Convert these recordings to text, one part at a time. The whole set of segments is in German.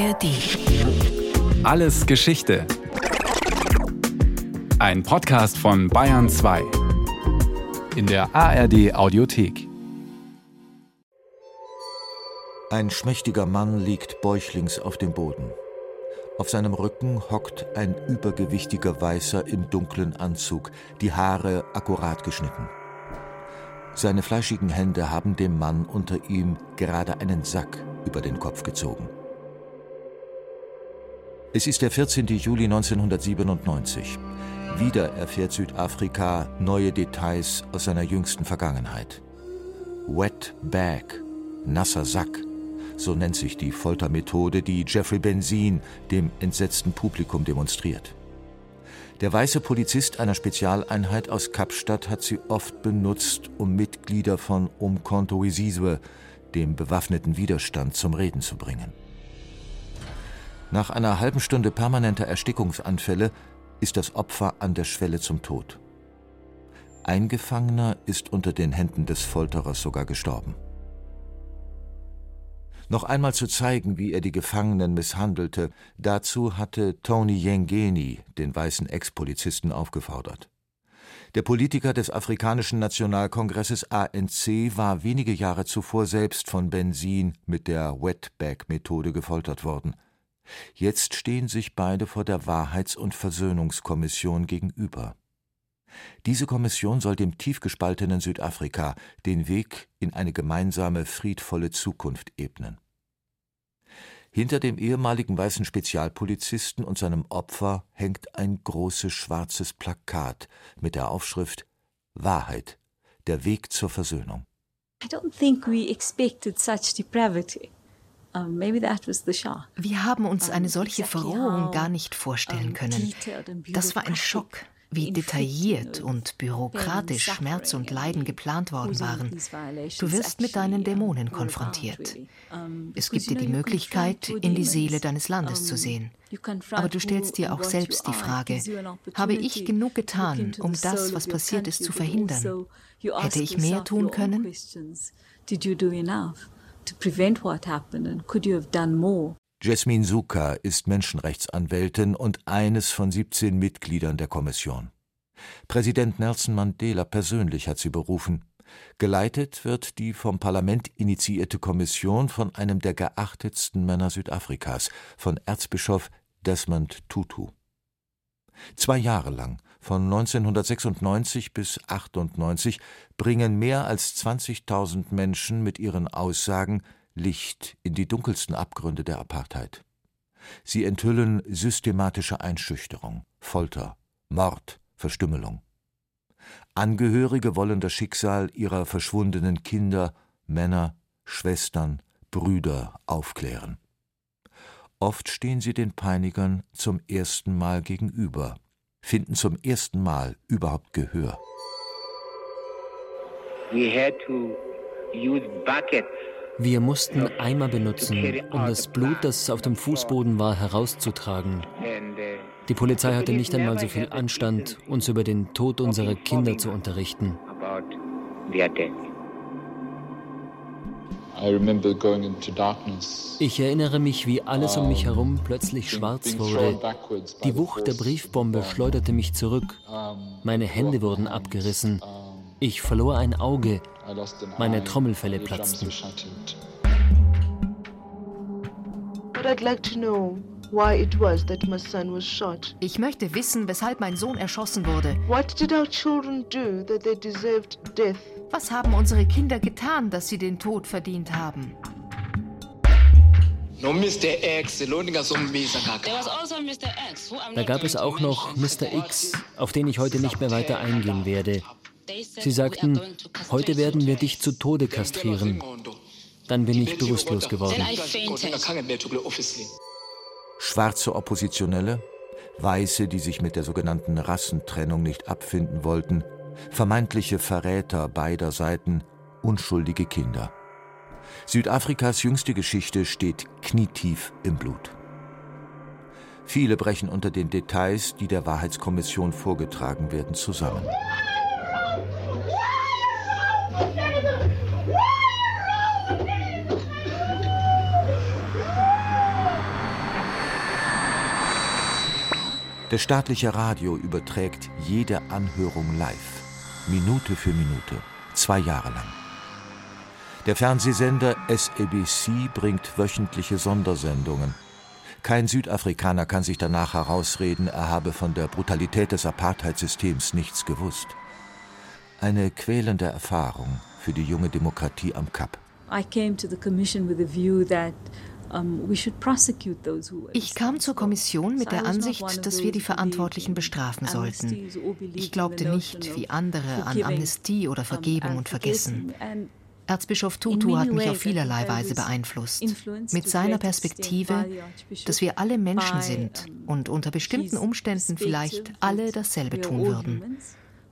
ARD. Alles Geschichte. Ein Podcast von Bayern 2. In der ARD Audiothek. Ein schmächtiger Mann liegt bäuchlings auf dem Boden. Auf seinem Rücken hockt ein übergewichtiger Weißer im dunklen Anzug, die Haare akkurat geschnitten. Seine fleischigen Hände haben dem Mann unter ihm gerade einen Sack über den Kopf gezogen. Es ist der 14. Juli 1997. Wieder erfährt Südafrika neue Details aus seiner jüngsten Vergangenheit. Wet Bag, nasser Sack, so nennt sich die Foltermethode, die Jeffrey Benzin dem entsetzten Publikum demonstriert. Der weiße Polizist einer Spezialeinheit aus Kapstadt hat sie oft benutzt, um Mitglieder von Umkhonto Wesizwe, dem bewaffneten Widerstand, zum Reden zu bringen. Nach einer halben Stunde permanenter Erstickungsanfälle ist das Opfer an der Schwelle zum Tod. Ein Gefangener ist unter den Händen des Folterers sogar gestorben noch einmal zu zeigen, wie er die Gefangenen misshandelte, dazu hatte Tony Yengeni den weißen Ex-Polizisten aufgefordert. Der Politiker des Afrikanischen Nationalkongresses ANC war wenige Jahre zuvor selbst von Benzin mit der Wetback-Methode gefoltert worden. Jetzt stehen sich beide vor der Wahrheits- und Versöhnungskommission gegenüber. Diese Kommission soll dem tief gespaltenen Südafrika den Weg in eine gemeinsame friedvolle Zukunft ebnen. Hinter dem ehemaligen weißen Spezialpolizisten und seinem Opfer hängt ein großes schwarzes Plakat mit der Aufschrift Wahrheit, der Weg zur Versöhnung. I don't think we expected such depravity. Wir haben uns eine solche Verrohung gar nicht vorstellen können. Das war ein Schock wie detailliert und bürokratisch Schmerz und Leiden geplant worden waren. Du wirst mit deinen Dämonen konfrontiert. Es gibt dir die Möglichkeit, in die Seele deines Landes zu sehen. Aber du stellst dir auch selbst die Frage, habe ich genug getan, um das, was passiert ist, zu verhindern? Hätte ich mehr tun können? Did you do enough to prevent what happened and could you have done more? Jasmin Suka ist Menschenrechtsanwältin und eines von 17 Mitgliedern der Kommission. Präsident Nelson Mandela persönlich hat sie berufen. Geleitet wird die vom Parlament initiierte Kommission von einem der geachtetsten Männer Südafrikas, von Erzbischof Desmond Tutu. Zwei Jahre lang, von 1996 bis 98, bringen mehr als 20.000 Menschen mit ihren Aussagen Licht in die dunkelsten Abgründe der Apartheid. Sie enthüllen systematische Einschüchterung, Folter, Mord, Verstümmelung. Angehörige wollen das Schicksal ihrer verschwundenen Kinder, Männer, Schwestern, Brüder aufklären. Oft stehen sie den Peinigern zum ersten Mal gegenüber, finden zum ersten Mal überhaupt Gehör. We had to use buckets wir mussten Eimer benutzen, um das Blut, das auf dem Fußboden war, herauszutragen. Die Polizei hatte nicht einmal so viel Anstand, uns über den Tod unserer Kinder zu unterrichten. Ich erinnere mich, wie alles um mich herum plötzlich schwarz wurde. Die Wucht der Briefbombe schleuderte mich zurück. Meine Hände wurden abgerissen. Ich verlor ein Auge. Meine Trommelfelle platzten. Ich möchte wissen, weshalb mein Sohn erschossen wurde. Was haben unsere Kinder getan, dass sie den Tod verdient haben? Da gab es auch noch Mr. X, auf den ich heute nicht mehr weiter eingehen werde. Sie sagten, heute werden wir dich zu Tode kastrieren. Dann bin ich bewusstlos geworden. Schwarze Oppositionelle, Weiße, die sich mit der sogenannten Rassentrennung nicht abfinden wollten, vermeintliche Verräter beider Seiten, unschuldige Kinder. Südafrikas jüngste Geschichte steht knietief im Blut. Viele brechen unter den Details, die der Wahrheitskommission vorgetragen werden, zusammen. Das staatliche Radio überträgt jede Anhörung live, Minute für Minute, zwei Jahre lang. Der Fernsehsender SABC bringt wöchentliche Sondersendungen. Kein Südafrikaner kann sich danach herausreden, er habe von der Brutalität des Apartheidsystems nichts gewusst. Eine quälende Erfahrung für die junge Demokratie am Kap. I came to the commission with a view that ich kam zur Kommission mit der Ansicht, dass wir die Verantwortlichen bestrafen sollten. Ich glaubte nicht, wie andere, an Amnestie oder Vergebung und Vergessen. Erzbischof Tutu hat mich auf vielerlei Weise beeinflusst. Mit seiner Perspektive, dass wir alle Menschen sind und unter bestimmten Umständen vielleicht alle dasselbe tun würden.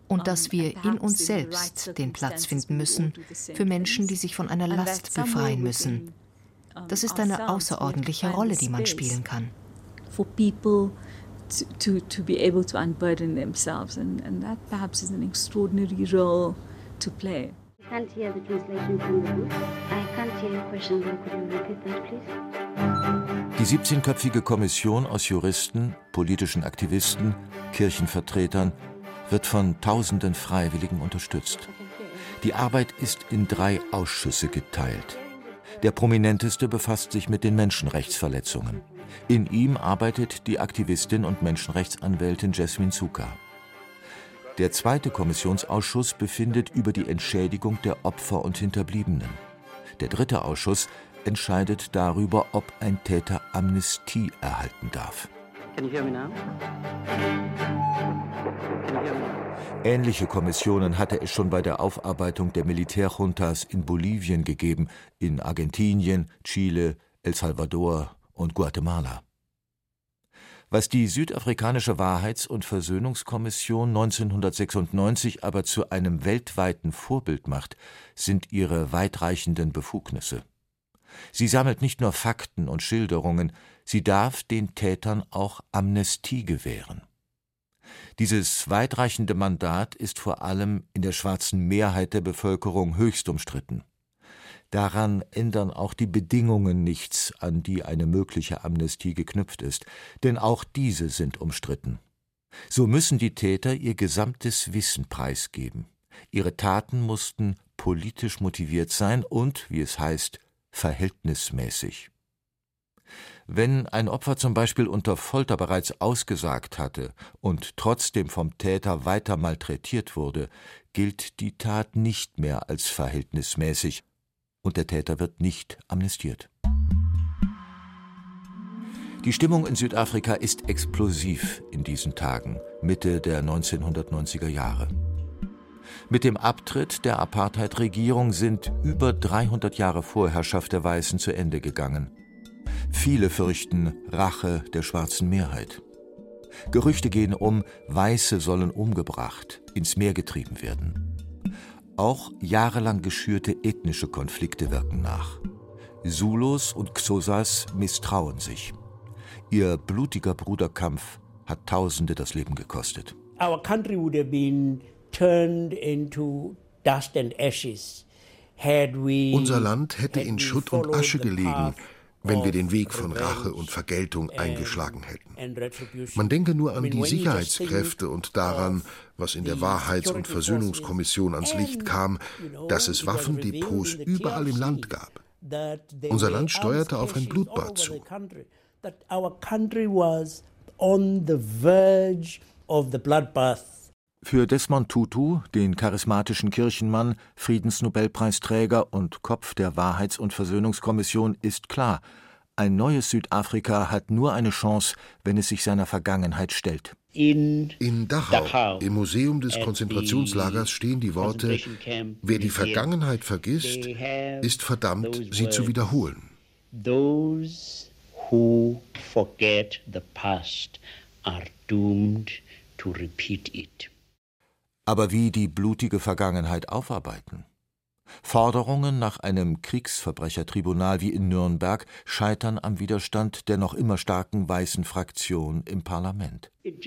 Und dass wir in uns selbst den Platz finden müssen für Menschen, die sich von einer Last befreien müssen das ist eine außerordentliche Rolle, die man spielen kann. For people to, to, to be able to unburden themselves and, and that perhaps is an extraordinary role to play. I can't hear the translation from the book. I can't hear your question. Could you repeat that, please? Die 17-köpfige Kommission aus Juristen, politischen Aktivisten, Kirchenvertretern wird von tausenden Freiwilligen unterstützt. Die Arbeit ist in drei Ausschüsse geteilt. Der prominenteste befasst sich mit den Menschenrechtsverletzungen. In ihm arbeitet die Aktivistin und Menschenrechtsanwältin Jasmin Zuka. Der zweite Kommissionsausschuss befindet über die Entschädigung der Opfer und Hinterbliebenen. Der dritte Ausschuss entscheidet darüber, ob ein Täter Amnestie erhalten darf. Ähnliche Kommissionen hatte es schon bei der Aufarbeitung der Militärjuntas in Bolivien gegeben, in Argentinien, Chile, El Salvador und Guatemala. Was die Südafrikanische Wahrheits- und Versöhnungskommission 1996 aber zu einem weltweiten Vorbild macht, sind ihre weitreichenden Befugnisse. Sie sammelt nicht nur Fakten und Schilderungen, sie darf den Tätern auch Amnestie gewähren. Dieses weitreichende Mandat ist vor allem in der schwarzen Mehrheit der Bevölkerung höchst umstritten. Daran ändern auch die Bedingungen nichts, an die eine mögliche Amnestie geknüpft ist, denn auch diese sind umstritten. So müssen die Täter ihr gesamtes Wissen preisgeben. Ihre Taten mussten politisch motiviert sein und, wie es heißt, verhältnismäßig. Wenn ein Opfer zum Beispiel unter Folter bereits ausgesagt hatte und trotzdem vom Täter weiter malträtiert wurde, gilt die Tat nicht mehr als verhältnismäßig und der Täter wird nicht amnestiert. Die Stimmung in Südafrika ist explosiv in diesen Tagen, Mitte der 1990er Jahre. Mit dem Abtritt der Apartheid-Regierung sind über 300 Jahre Vorherrschaft der Weißen zu Ende gegangen. Viele fürchten Rache der schwarzen Mehrheit. Gerüchte gehen um, Weiße sollen umgebracht, ins Meer getrieben werden. Auch jahrelang geschürte ethnische Konflikte wirken nach. Zulus und Xhosas misstrauen sich. Ihr blutiger Bruderkampf hat Tausende das Leben gekostet. Our country would have been turned into dust and ashes. Unser Land hätte in Schutt und Asche gelegen, wenn wir den Weg von Rache und Vergeltung eingeschlagen hätten. Man denke nur an die Sicherheitskräfte und daran, was in der Wahrheits- und Versöhnungskommission ans Licht kam, dass es Waffendepots überall im Land gab. Unser Land steuerte auf ein Blutbad zu. on the verge of the bloodbath für Desmond Tutu, den charismatischen Kirchenmann, Friedensnobelpreisträger und Kopf der Wahrheits- und Versöhnungskommission, ist klar, ein neues Südafrika hat nur eine Chance, wenn es sich seiner Vergangenheit stellt. In, Dachau, im Museum des Konzentrationslagers, stehen die Worte, wer die Vergangenheit vergisst, ist verdammt, sie zu wiederholen. Those who forget the past are doomed to repeat it aber wie die blutige Vergangenheit aufarbeiten? Forderungen nach einem Kriegsverbrechertribunal wie in Nürnberg scheitern am Widerstand der noch immer starken weißen Fraktion im Parlament. In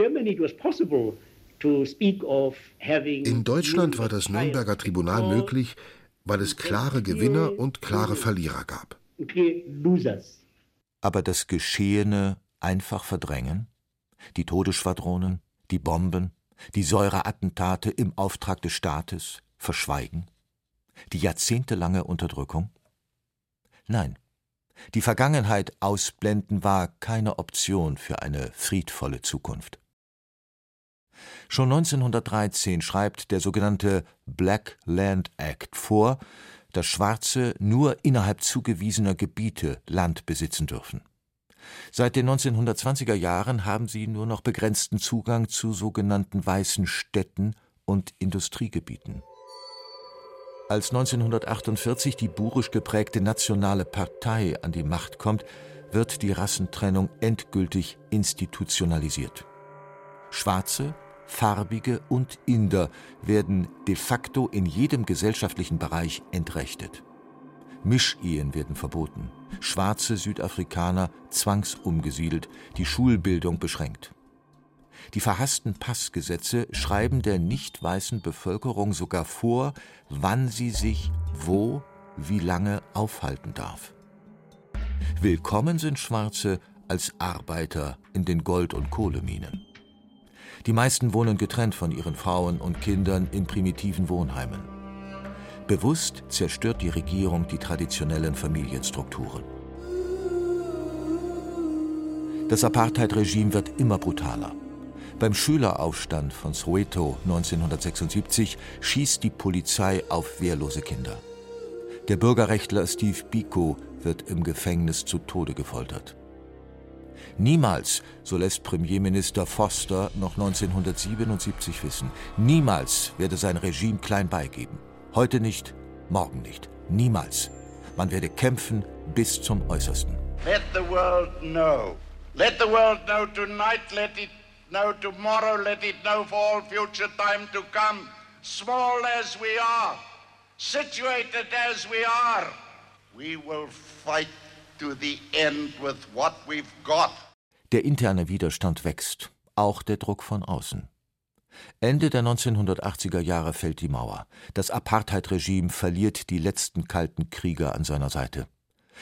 Deutschland war das Nürnberger Tribunal möglich, weil es klare Gewinner und klare Verlierer gab. Aber das Geschehene einfach verdrängen? Die Todesschwadronen, die Bomben, die Säureattentate im Auftrag des Staates verschweigen? Die jahrzehntelange Unterdrückung? Nein, die Vergangenheit ausblenden war keine Option für eine friedvolle Zukunft. Schon 1913 schreibt der sogenannte Black Land Act vor, dass Schwarze nur innerhalb zugewiesener Gebiete Land besitzen dürfen. Seit den 1920er Jahren haben sie nur noch begrenzten Zugang zu sogenannten weißen Städten und Industriegebieten. Als 1948 die burisch geprägte Nationale Partei an die Macht kommt, wird die Rassentrennung endgültig institutionalisiert. Schwarze, Farbige und Inder werden de facto in jedem gesellschaftlichen Bereich entrechtet. Mischehen werden verboten, schwarze Südafrikaner zwangsumgesiedelt, die Schulbildung beschränkt. Die verhassten Passgesetze schreiben der nicht weißen Bevölkerung sogar vor, wann sie sich wo, wie lange aufhalten darf. Willkommen sind Schwarze als Arbeiter in den Gold- und Kohleminen. Die meisten wohnen getrennt von ihren Frauen und Kindern in primitiven Wohnheimen. Bewusst zerstört die Regierung die traditionellen Familienstrukturen. Das Apartheid-Regime wird immer brutaler. Beim Schüleraufstand von Soweto 1976 schießt die Polizei auf wehrlose Kinder. Der Bürgerrechtler Steve Biko wird im Gefängnis zu Tode gefoltert. Niemals, so lässt Premierminister Foster noch 1977 wissen, niemals werde sein Regime klein beigeben. Heute nicht, morgen nicht, niemals. Man werde kämpfen bis zum Äußersten. Let the world know. Let the world know tonight, let it know tomorrow, let it know for all future time to come. Small as we are, situated as we are, we will fight to the end with what we've got. Der interne Widerstand wächst, auch der Druck von außen. Ende der 1980er Jahre fällt die Mauer. Das Apartheid-Regime verliert die letzten kalten Krieger an seiner Seite.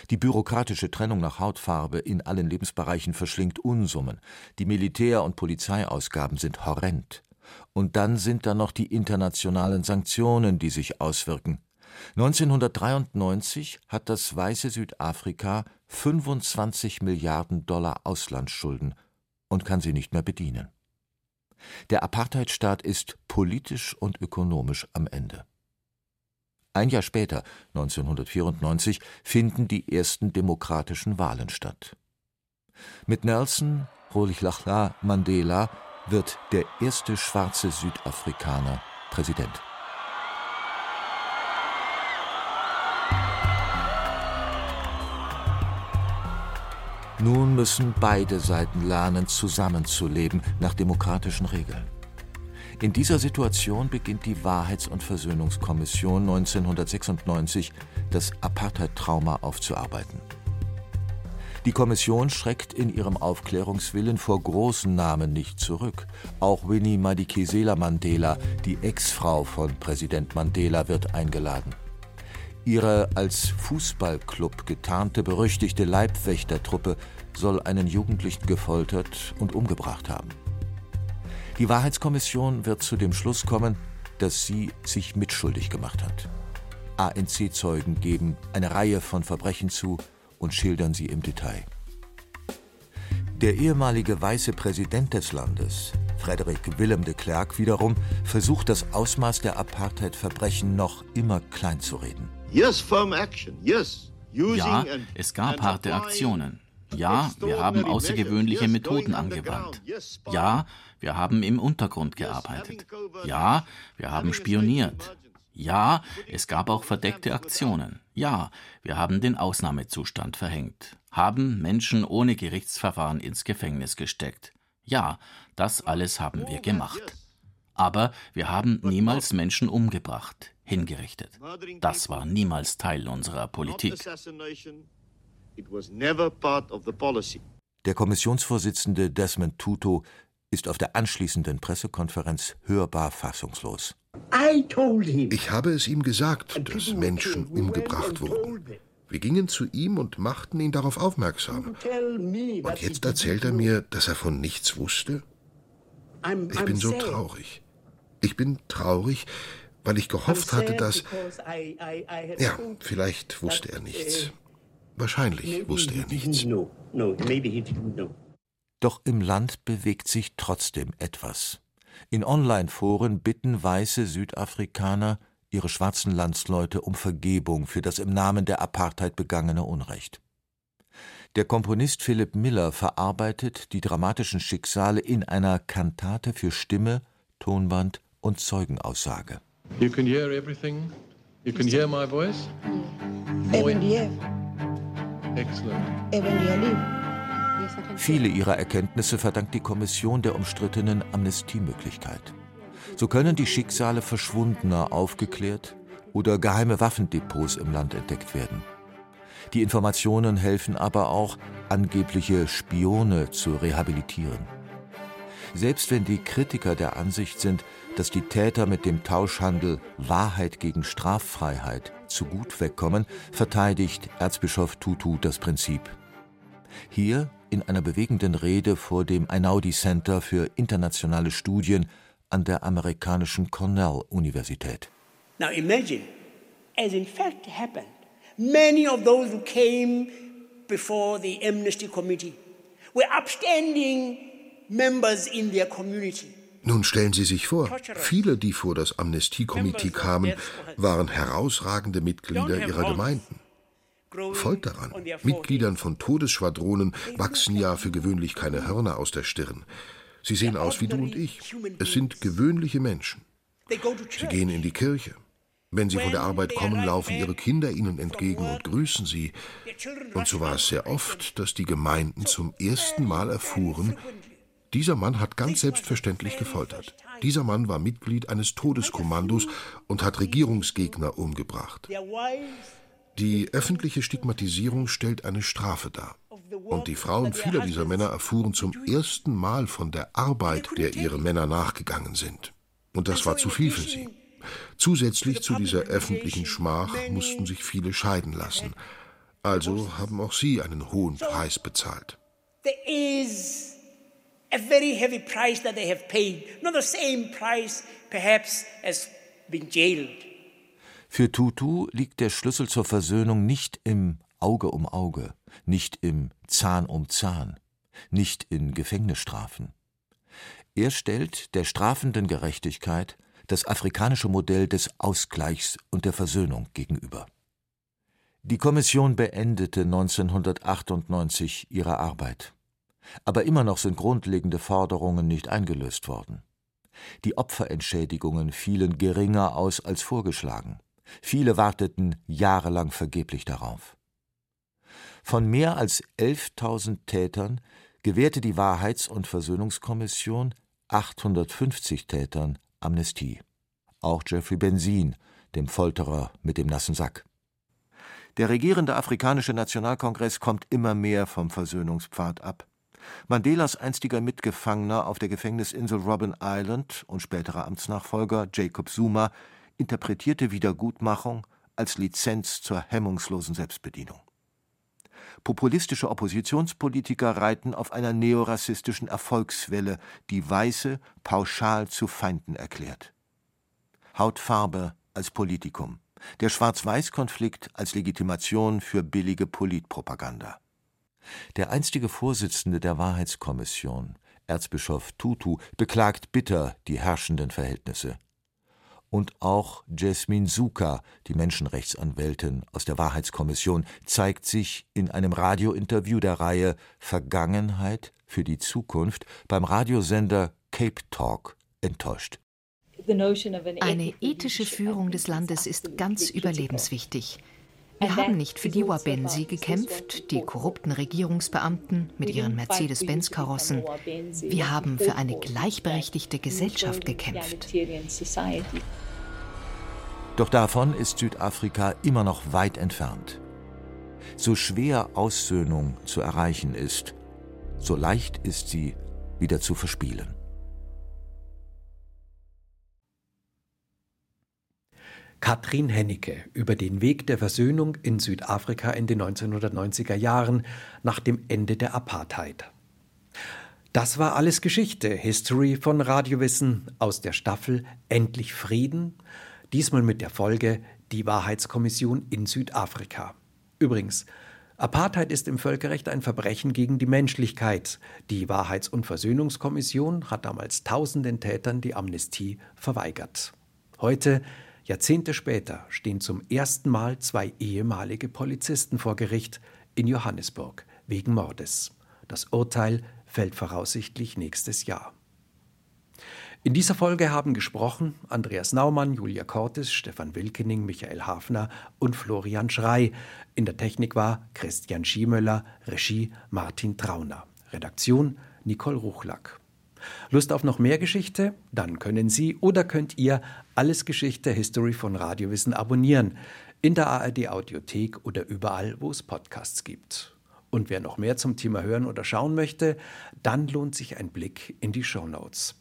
Die bürokratische Trennung nach Hautfarbe in allen Lebensbereichen verschlingt Unsummen. Die Militär- und Polizeiausgaben sind horrend. Und dann sind da noch die internationalen Sanktionen, die sich auswirken. 1993 hat das weiße Südafrika 25 Milliarden Dollar Auslandsschulden und kann sie nicht mehr bedienen. Der Apartheidstaat ist politisch und ökonomisch am Ende. Ein Jahr später, 1994, finden die ersten demokratischen Wahlen statt. Mit Nelson Rolihlahla Mandela wird der erste schwarze Südafrikaner Präsident. Nun müssen beide Seiten lernen, zusammenzuleben nach demokratischen Regeln. In dieser Situation beginnt die Wahrheits- und Versöhnungskommission 1996 das Apartheid-Trauma aufzuarbeiten. Die Kommission schreckt in ihrem Aufklärungswillen vor großen Namen nicht zurück. Auch Winnie Madikizela Mandela, die Ex-Frau von Präsident Mandela, wird eingeladen. Ihre als Fußballclub getarnte berüchtigte Leibwächtertruppe soll einen Jugendlichen gefoltert und umgebracht haben. Die Wahrheitskommission wird zu dem Schluss kommen, dass sie sich mitschuldig gemacht hat. ANC-Zeugen geben eine Reihe von Verbrechen zu und schildern sie im Detail. Der ehemalige weiße Präsident des Landes, Frederick Willem de Klerk, wiederum versucht das Ausmaß der Apartheid-Verbrechen noch immer kleinzureden. Ja, es gab harte Aktionen. Ja, wir haben außergewöhnliche Methoden angewandt. Ja, wir haben im Untergrund gearbeitet. Ja, wir haben spioniert. Ja, es gab auch verdeckte Aktionen. Ja, wir haben den Ausnahmezustand verhängt, haben Menschen ohne Gerichtsverfahren ins Gefängnis gesteckt. Ja, das alles haben wir gemacht. Aber wir haben niemals Menschen umgebracht, hingerichtet. Das war niemals Teil unserer Politik. Der Kommissionsvorsitzende Desmond Tutu ist auf der anschließenden Pressekonferenz hörbar fassungslos. Ich habe es ihm gesagt, dass Menschen umgebracht wurden. Wir gingen zu ihm und machten ihn darauf aufmerksam. Und jetzt erzählt er mir, dass er von nichts wusste? Ich bin so traurig. Ich bin traurig, weil ich gehofft hatte, dass... Ja, vielleicht wusste er nichts. Wahrscheinlich wusste er nichts. Doch im Land bewegt sich trotzdem etwas. In Online-Foren bitten weiße Südafrikaner ihre schwarzen Landsleute um Vergebung für das im Namen der Apartheid begangene Unrecht. Der Komponist Philip Miller verarbeitet die dramatischen Schicksale in einer Kantate für Stimme, Tonband und Zeugenaussage. You can hear everything. You can hear my voice. Excellent. Viele ihrer Erkenntnisse verdankt die Kommission der umstrittenen Amnestiemöglichkeit. So können die Schicksale Verschwundener aufgeklärt oder geheime Waffendepots im Land entdeckt werden. Die Informationen helfen aber auch, angebliche Spione zu rehabilitieren. Selbst wenn die Kritiker der Ansicht sind, dass die Täter mit dem Tauschhandel Wahrheit gegen Straffreiheit zu gut wegkommen, verteidigt Erzbischof Tutu das Prinzip. Hier in einer bewegenden Rede vor dem Einaudi Center für internationale Studien an der amerikanischen Cornell-Universität. Now imagine, as in fact happened, many of those who came before the Amnesty Committee were upstanding members in their community. Nun stellen Sie sich vor, viele, die vor das Amnestiekomitee kamen, waren herausragende Mitglieder ihrer Gemeinden. Folterern, Mitgliedern von Todesschwadronen wachsen ja für gewöhnlich keine Hörner aus der Stirn. Sie sehen aus wie du und ich. Es sind gewöhnliche Menschen. Sie gehen in die Kirche. Wenn sie von der Arbeit kommen, laufen ihre Kinder ihnen entgegen und grüßen sie. Und so war es sehr oft, dass die Gemeinden zum ersten Mal erfuhren, dieser Mann hat ganz selbstverständlich gefoltert. Dieser Mann war Mitglied eines Todeskommandos und hat Regierungsgegner umgebracht. Die öffentliche Stigmatisierung stellt eine Strafe dar. Und die Frauen vieler dieser Männer erfuhren zum ersten Mal von der Arbeit, der ihre Männer nachgegangen sind. Und das war zu viel für sie. Zusätzlich zu dieser öffentlichen Schmach mussten sich viele scheiden lassen. Also haben auch sie einen hohen Preis bezahlt. There is a very heavy price that they have paid, not the same price perhaps as being jailed. Für Tutu liegt der Schlüssel zur Versöhnung nicht im Auge um Auge, nicht im Zahn um Zahn, nicht in Gefängnisstrafen. Er stellt der strafenden Gerechtigkeit das afrikanische Modell des Ausgleichs und der Versöhnung gegenüber. Die Kommission beendete 1998 ihre Arbeit. Aber immer noch sind grundlegende Forderungen nicht eingelöst worden. Die Opferentschädigungen fielen geringer aus als vorgeschlagen. Viele warteten jahrelang vergeblich darauf. Von mehr als 11.000 Tätern gewährte die Wahrheits- und Versöhnungskommission 850 Tätern Amnestie. Auch Jeffrey Benzin, dem Folterer mit dem nassen Sack. Der regierende afrikanische Nationalkongress kommt immer mehr vom Versöhnungspfad ab. Mandelas einstiger Mitgefangener auf der Gefängnisinsel Robben Island und späterer Amtsnachfolger Jacob Zuma interpretierte Wiedergutmachung als Lizenz zur hemmungslosen Selbstbedienung. Populistische Oppositionspolitiker reiten auf einer neorassistischen Erfolgswelle, die Weiße pauschal zu Feinden erklärt. Hautfarbe als Politikum, der Schwarz-Weiß-Konflikt als Legitimation für billige Politpropaganda. Der einstige Vorsitzende der Wahrheitskommission, Erzbischof Tutu, beklagt bitter die herrschenden Verhältnisse. Und auch Jasmin Suka, die Menschenrechtsanwältin aus der Wahrheitskommission, zeigt sich in einem Radiointerview der Reihe Vergangenheit für die Zukunft beim Radiosender Cape Talk enttäuscht. Eine ethische Führung des Landes ist ganz überlebenswichtig. Wir haben nicht für die Wabensi gekämpft, die korrupten Regierungsbeamten mit ihren Mercedes-Benz-Karossen. Wir haben für eine gleichberechtigte Gesellschaft gekämpft. Doch davon ist Südafrika immer noch weit entfernt. So schwer Aussöhnung zu erreichen ist, so leicht ist sie wieder zu verspielen. Katrin Hennecke über den Weg der Versöhnung in Südafrika in den 1990er Jahren nach dem Ende der Apartheid. Das war alles Geschichte, History von Radiowissen aus der Staffel Endlich Frieden, diesmal mit der Folge Die Wahrheitskommission in Südafrika. Übrigens, Apartheid ist im Völkerrecht ein Verbrechen gegen die Menschlichkeit. Die Wahrheits- und Versöhnungskommission hat damals tausenden Tätern die Amnestie verweigert. Heute, Jahrzehnte später, stehen zum ersten Mal zwei ehemalige Polizisten vor Gericht in Johannesburg wegen Mordes. Das Urteil fällt voraussichtlich nächstes Jahr. In dieser Folge haben gesprochen Andreas Naumann, Julia Cortes, Stefan Wilkening, Michael Hafner und Florian Schrei. In der Technik war Christian Schiemöller, Regie Martin Trauner. Redaktion Nicole Ruchlack. Lust auf noch mehr Geschichte? Dann können Sie oder könnt ihr alles Geschichte History von Radiowissen abonnieren. In der ARD Audiothek oder überall, wo es Podcasts gibt. Und wer noch mehr zum Thema hören oder schauen möchte, dann lohnt sich ein Blick in die Show Notes.